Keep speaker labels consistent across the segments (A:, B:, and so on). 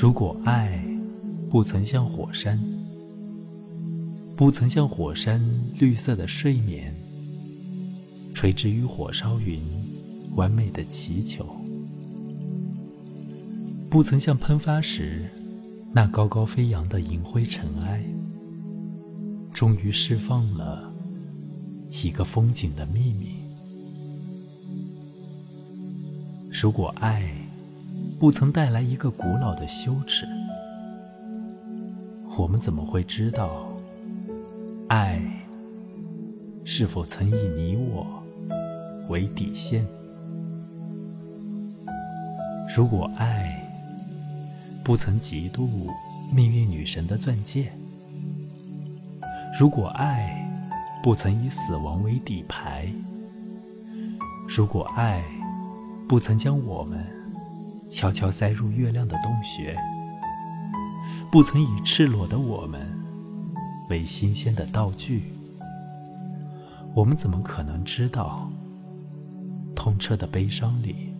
A: 如果爱不曾像火山，不曾像火山绿色的睡眠，垂直于火烧云，完美的祈求，不曾像喷发时那高高飞扬的银灰尘埃，终于释放了一个风景的秘密。如果爱不曾带来一个古老的羞耻，我们怎么会知道，爱是否曾以你我为底线？如果爱不曾嫉妒命运女神的钻戒，如果爱不曾以死亡为底牌，如果爱不曾将我们悄悄塞入月亮的洞穴，不曾以赤裸的我们为新鲜的道具，我们怎么可能知道，痛彻的悲伤里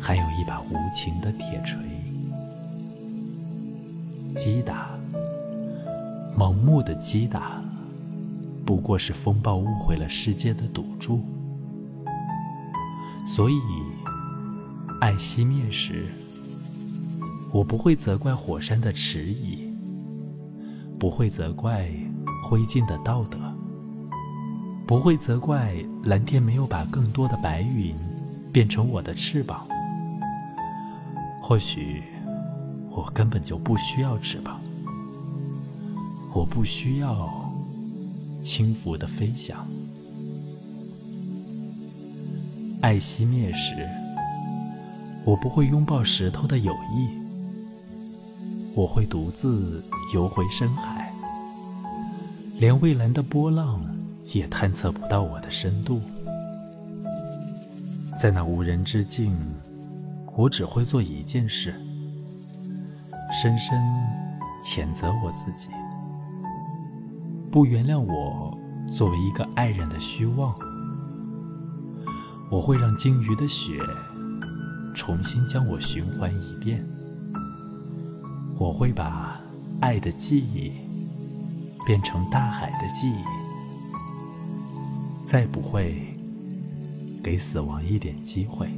A: 还有一把无情的铁锤？击打，盲目的击打，不过是风暴误会了世界的赌注。所以，爱熄灭时，我不会责怪火山的迟疑，不会责怪灰烬的道德，不会责怪蓝天没有把更多的白云变成我的翅膀。或许，我根本就不需要翅膀，我不需要轻浮的飞翔。爱熄灭时，我不会拥抱石头的友谊，我会独自游回深海，连蔚蓝的波浪也探测不到我的深度。在那无人之境，我只会做一件事：深深谴责我自己，不原谅我作为一个爱人的虚妄。我会让鲸鱼的血重新将我循环一遍。我会把爱的记忆变成大海的记忆，再不会给死亡一点机会。